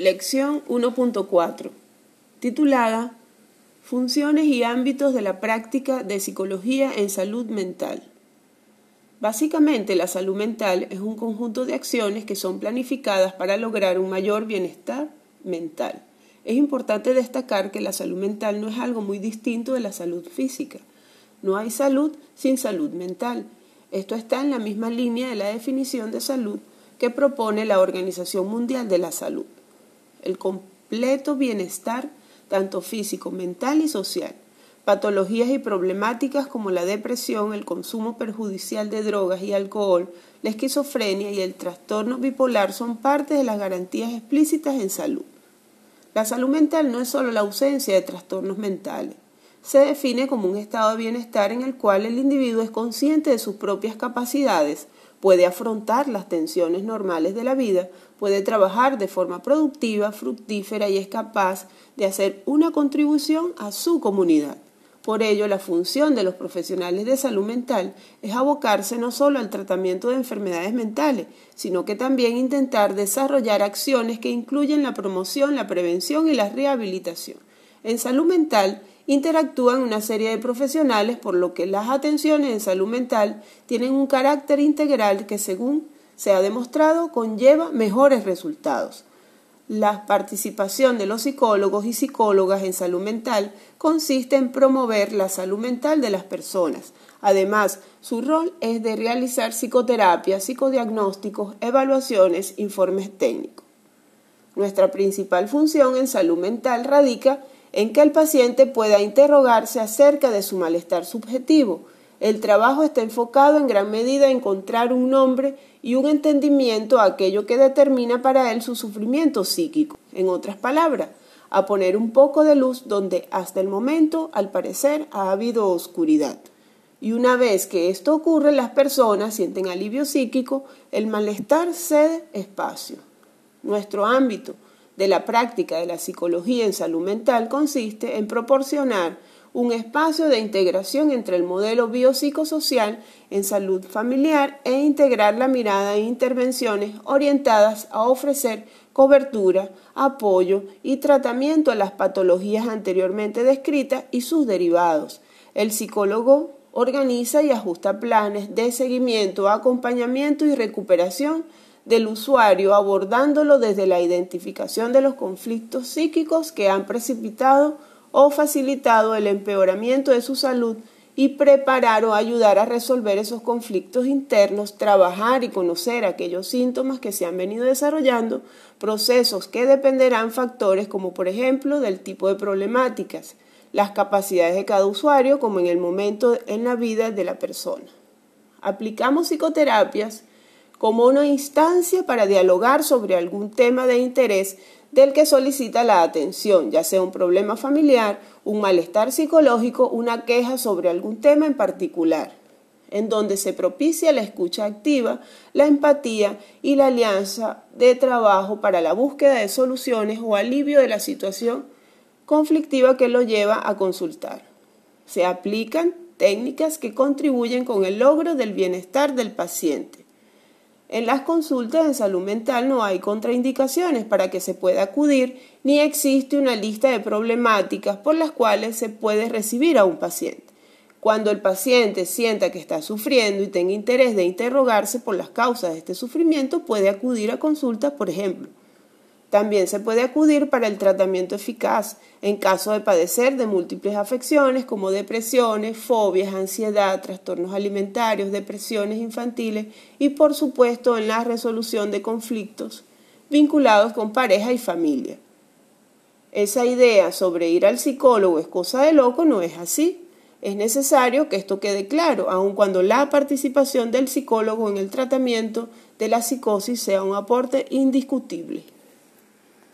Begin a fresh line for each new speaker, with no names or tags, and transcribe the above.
Lección 1.4, titulada Funciones y ámbitos de la práctica de psicología en salud mental. Básicamente, la salud mental es un conjunto de acciones que son planificadas para lograr un mayor bienestar mental. Es importante destacar que la salud mental no es algo muy distinto de la salud física. No hay salud sin salud mental. Esto está en la misma línea de la definición de salud que propone la Organización Mundial de la Salud el completo bienestar, tanto físico, mental y social. Patologías y problemáticas como la depresión, el consumo perjudicial de drogas y alcohol, la esquizofrenia y el trastorno bipolar son parte de las garantías explícitas en salud. La salud mental no es solo la ausencia de trastornos mentales. Se define como un estado de bienestar en el cual el individuo es consciente de sus propias capacidades, puede afrontar las tensiones normales de la vida, puede trabajar de forma productiva, fructífera y es capaz de hacer una contribución a su comunidad. Por ello, la función de los profesionales de salud mental es abocarse no solo al tratamiento de enfermedades mentales, sino que también intentar desarrollar acciones que incluyen la promoción, la prevención y la rehabilitación. En salud mental interactúan una serie de profesionales, por lo que las atenciones en salud mental tienen un carácter integral que, según se ha demostrado, conlleva mejores resultados. La participación de los psicólogos y psicólogas en salud mental consiste en promover la salud mental de las personas. Además, su rol es de realizar psicoterapia, psicodiagnósticos, evaluaciones, informes técnicos. Nuestra principal función en salud mental radica en que el paciente pueda interrogarse acerca de su malestar subjetivo. El trabajo está enfocado en gran medida a encontrar un nombre y un entendimiento a aquello que determina para él su sufrimiento psíquico. En otras palabras, a poner un poco de luz donde hasta el momento, al parecer, ha habido oscuridad. Y una vez que esto ocurre, las personas sienten alivio psíquico, el malestar cede espacio. Nuestro ámbito de la práctica de la psicología en salud mental consiste en proporcionar un espacio de integración entre el modelo biopsicosocial en salud familiar e integrar la mirada e intervenciones orientadas a ofrecer cobertura, apoyo y tratamiento a las patologías anteriormente descritas y sus derivados. El psicólogo organiza y ajusta planes de seguimiento, acompañamiento y recuperación del usuario abordándolo desde la identificación de los conflictos psíquicos que han precipitado o facilitado el empeoramiento de su salud y preparar o ayudar a resolver esos conflictos internos, trabajar y conocer aquellos síntomas que se han venido desarrollando, procesos que dependerán factores como por ejemplo del tipo de problemáticas, las capacidades de cada usuario como en el momento en la vida de la persona. Aplicamos psicoterapias como una instancia para dialogar sobre algún tema de interés del que solicita la atención, ya sea un problema familiar, un malestar psicológico, una queja sobre algún tema en particular, en donde se propicia la escucha activa, la empatía y la alianza de trabajo para la búsqueda de soluciones o alivio de la situación conflictiva que lo lleva a consultar. Se aplican técnicas que contribuyen con el logro del bienestar del paciente en las consultas en salud mental no hay contraindicaciones para que se pueda acudir ni existe una lista de problemáticas por las cuales se puede recibir a un paciente. Cuando el paciente sienta que está sufriendo y tenga interés de interrogarse por las causas de este sufrimiento, puede acudir a consultas, por ejemplo, también se puede acudir para el tratamiento eficaz en caso de padecer de múltiples afecciones como depresiones, fobias, ansiedad, trastornos alimentarios, depresiones infantiles y por supuesto en la resolución de conflictos vinculados con pareja y familia. Esa idea sobre ir al psicólogo es cosa de loco no es así. Es necesario que esto quede claro, aun cuando la participación del psicólogo en el tratamiento de la psicosis sea un aporte indiscutible.